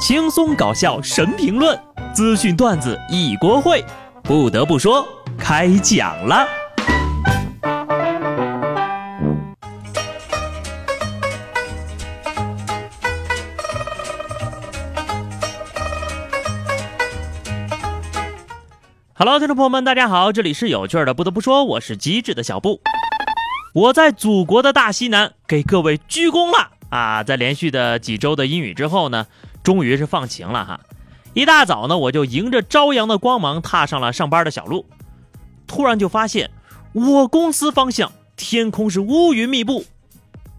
轻松搞笑神评论，资讯段子一锅烩。不得不说，开讲了。Hello，听众朋友们，大家好，这里是有趣的。不得不说，我是机智的小布。我在祖国的大西南给各位鞠躬了啊！在连续的几周的阴雨之后呢，终于是放晴了哈。一大早呢，我就迎着朝阳的光芒踏上了上班的小路，突然就发现我公司方向天空是乌云密布。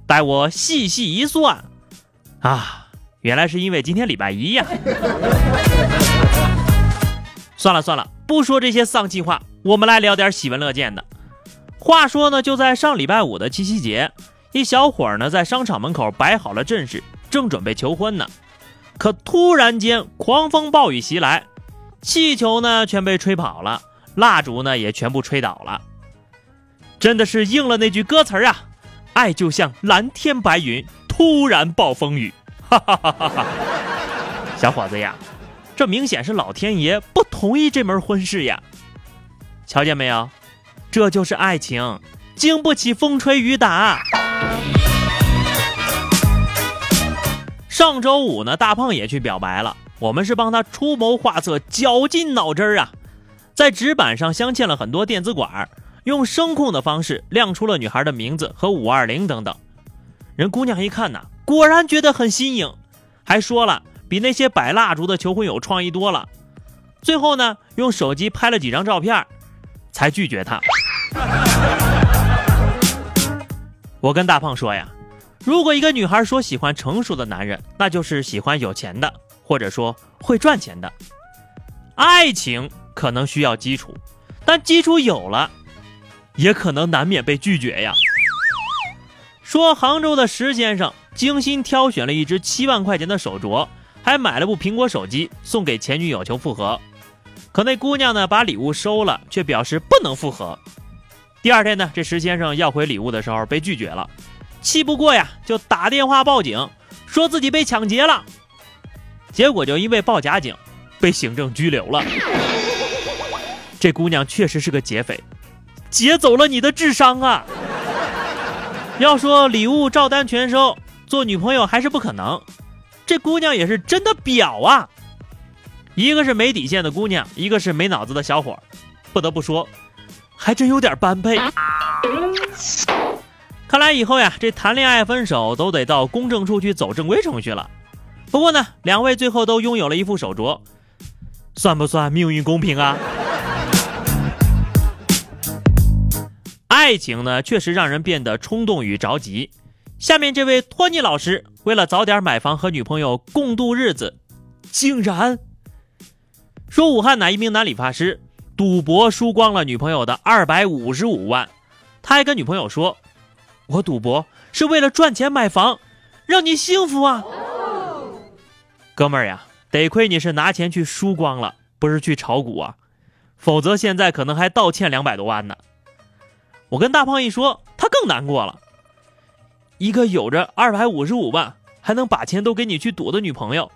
待我细细一算，啊，原来是因为今天礼拜一呀。算了算了。不说这些丧气话，我们来聊点喜闻乐见的。话说呢，就在上礼拜五的七夕节，一小伙儿呢在商场门口摆好了阵势，正准备求婚呢。可突然间狂风暴雨袭来，气球呢全被吹跑了，蜡烛呢也全部吹倒了。真的是应了那句歌词儿啊，爱就像蓝天白云，突然暴风雨。哈！小伙子呀。这明显是老天爷不同意这门婚事呀！瞧见没有，这就是爱情，经不起风吹雨打。上周五呢，大胖也去表白了，我们是帮他出谋划策，绞尽脑汁儿啊，在纸板上镶嵌了很多电子管，用声控的方式亮出了女孩的名字和五二零等等。人姑娘一看呢，果然觉得很新颖，还说了。比那些摆蜡烛的求婚有创意多了。最后呢，用手机拍了几张照片，才拒绝他。我跟大胖说呀，如果一个女孩说喜欢成熟的男人，那就是喜欢有钱的，或者说会赚钱的。爱情可能需要基础，但基础有了，也可能难免被拒绝呀。说杭州的石先生精心挑选了一只七万块钱的手镯。还买了部苹果手机送给前女友求复合，可那姑娘呢把礼物收了，却表示不能复合。第二天呢，这石先生要回礼物的时候被拒绝了，气不过呀，就打电话报警，说自己被抢劫了。结果就因为报假警，被行政拘留了。这姑娘确实是个劫匪，劫走了你的智商啊！要说礼物照单全收，做女朋友还是不可能。这姑娘也是真的婊啊！一个是没底线的姑娘，一个是没脑子的小伙不得不说，还真有点般配。看来以后呀，这谈恋爱分手都得到公证处去走正规程序了。不过呢，两位最后都拥有了一副手镯，算不算命运公平啊？爱情呢，确实让人变得冲动与着急。下面这位托尼老师为了早点买房和女朋友共度日子，竟然说武汉哪一名男理发师赌博输光了女朋友的二百五十五万，他还跟女朋友说：“我赌博是为了赚钱买房，让你幸福啊，哥们儿呀，得亏你是拿钱去输光了，不是去炒股啊，否则现在可能还倒欠两百多万呢。”我跟大胖一说，他更难过了。一个有着二百五十五万还能把钱都给你去赌的女朋友，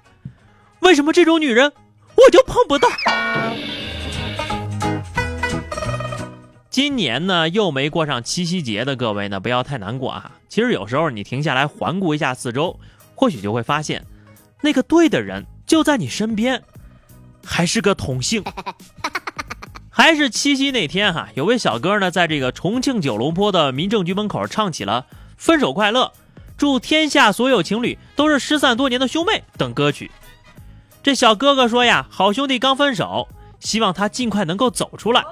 为什么这种女人我就碰不到？今年呢又没过上七夕节的各位呢，不要太难过啊。其实有时候你停下来环顾一下四周，或许就会发现，那个对的人就在你身边，还是个同性。还是七夕那天哈，有位小哥呢，在这个重庆九龙坡的民政局门口唱起了。分手快乐，祝天下所有情侣都是失散多年的兄妹等歌曲。这小哥哥说呀，好兄弟刚分手，希望他尽快能够走出来。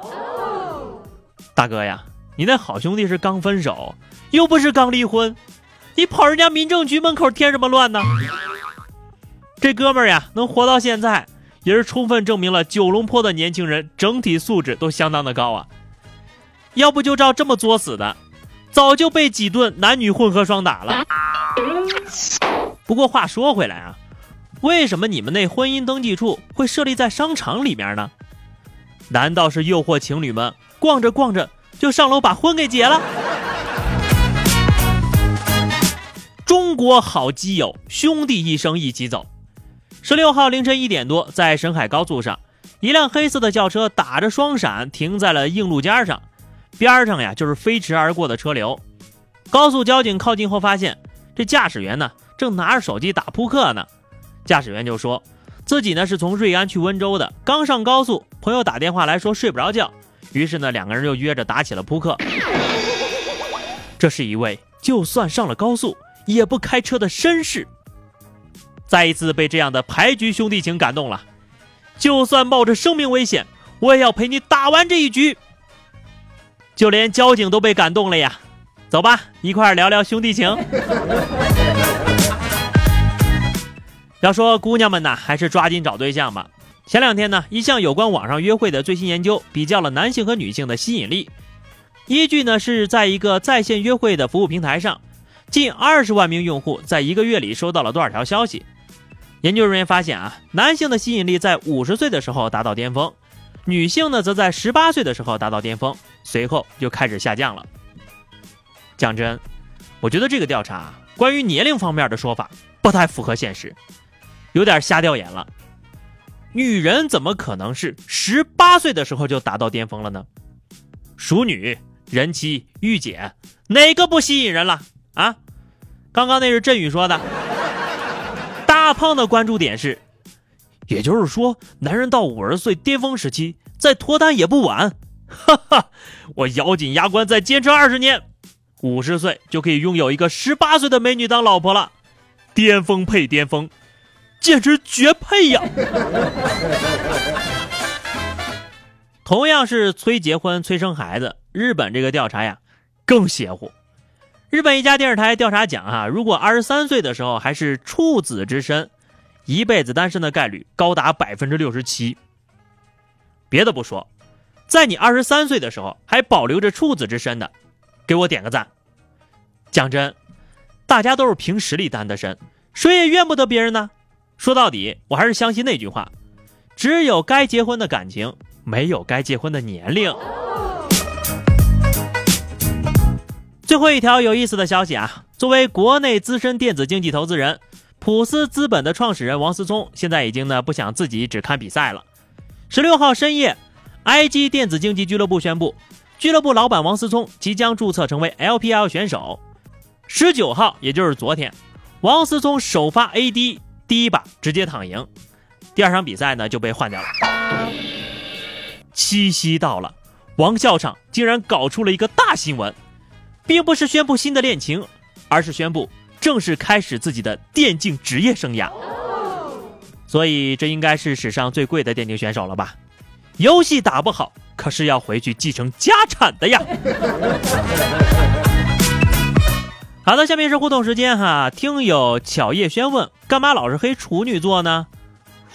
大哥呀，你那好兄弟是刚分手，又不是刚离婚，你跑人家民政局门口添什么乱呢？这哥们儿呀，能活到现在，也是充分证明了九龙坡的年轻人整体素质都相当的高啊。要不就照这么作死的。早就被几顿男女混合双打了。不过话说回来啊，为什么你们那婚姻登记处会设立在商场里面呢？难道是诱惑情侣们逛着逛着就上楼把婚给结了？中国好基友，兄弟一生一起走。十六号凌晨一点多，在沈海高速上，一辆黑色的轿车打着双闪停在了硬路肩上，边上呀就是飞驰而过的车流。高速交警靠近后发现，这驾驶员呢正拿着手机打扑克呢。驾驶员就说自己呢是从瑞安去温州的，刚上高速，朋友打电话来说睡不着觉，于是呢两个人就约着打起了扑克。这是一位就算上了高速也不开车的绅士。再一次被这样的牌局兄弟情感动了，就算冒着生命危险，我也要陪你打完这一局。就连交警都被感动了呀！走吧，一块聊聊兄弟情。要说姑娘们呢，还是抓紧找对象吧。前两天呢，一项有关网上约会的最新研究，比较了男性和女性的吸引力。依据呢是在一个在线约会的服务平台上，近二十万名用户在一个月里收到了多少条消息？研究人员发现啊，男性的吸引力在五十岁的时候达到巅峰，女性呢则在十八岁的时候达到巅峰，随后就开始下降了。讲真，我觉得这个调查啊关于年龄方面的说法不太符合现实，有点瞎调研了。女人怎么可能是十八岁的时候就达到巅峰了呢？熟女、人妻、御姐，哪个不吸引人了啊？刚刚那是振宇说的。大胖的关注点是，也就是说，男人到五十岁巅峰时期再脱单也不晚。哈哈，我咬紧牙关再坚持二十年，五十岁就可以拥有一个十八岁的美女当老婆了。巅峰配巅峰，简直绝配呀！同样是催结婚、催生孩子，日本这个调查呀更邪乎。日本一家电视台调查讲啊，如果二十三岁的时候还是处子之身，一辈子单身的概率高达百分之六十七。别的不说，在你二十三岁的时候还保留着处子之身的，给我点个赞。讲真，大家都是凭实力单的身，谁也怨不得别人呢。说到底，我还是相信那句话：只有该结婚的感情，没有该结婚的年龄。最后一条有意思的消息啊！作为国内资深电子竞技投资人，普思资本的创始人王思聪现在已经呢不想自己只看比赛了。十六号深夜，IG 电子竞技俱乐部宣布，俱乐部老板王思聪即将注册成为 LPL 选手。十九号，也就是昨天，王思聪首发 AD 第一把直接躺赢，第二场比赛呢就被换掉了。七夕到了，王校长竟然搞出了一个大新闻。并不是宣布新的恋情，而是宣布正式开始自己的电竞职业生涯。所以这应该是史上最贵的电竞选手了吧？游戏打不好，可是要回去继承家产的呀！好的，下面是互动时间哈。听友巧叶轩问：干嘛老是黑处女座呢？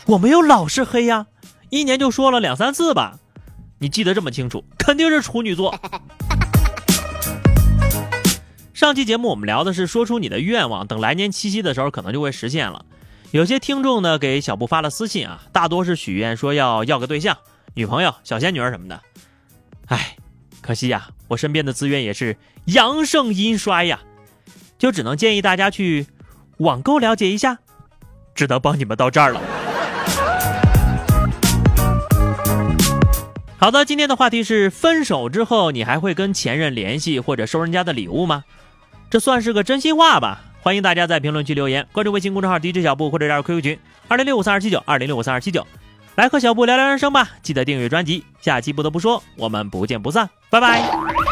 我没有老是黑呀，一年就说了两三次吧。你记得这么清楚，肯定是处女座。上期节目我们聊的是说出你的愿望，等来年七夕的时候可能就会实现了。有些听众呢给小布发了私信啊，大多是许愿说要要个对象、女朋友、小仙女儿什么的。哎，可惜呀，我身边的资源也是阳盛阴衰呀，就只能建议大家去网购了解一下，只能帮你们到这儿了。好的，今天的话题是分手之后你还会跟前任联系或者收人家的礼物吗？这算是个真心话吧？欢迎大家在评论区留言，关注微信公众号 DJ 小布或者加入 QQ 群二零六五三二七九二零六五三二七九，来和小布聊聊人生吧。记得订阅专辑，下期不得不说，我们不见不散，拜拜。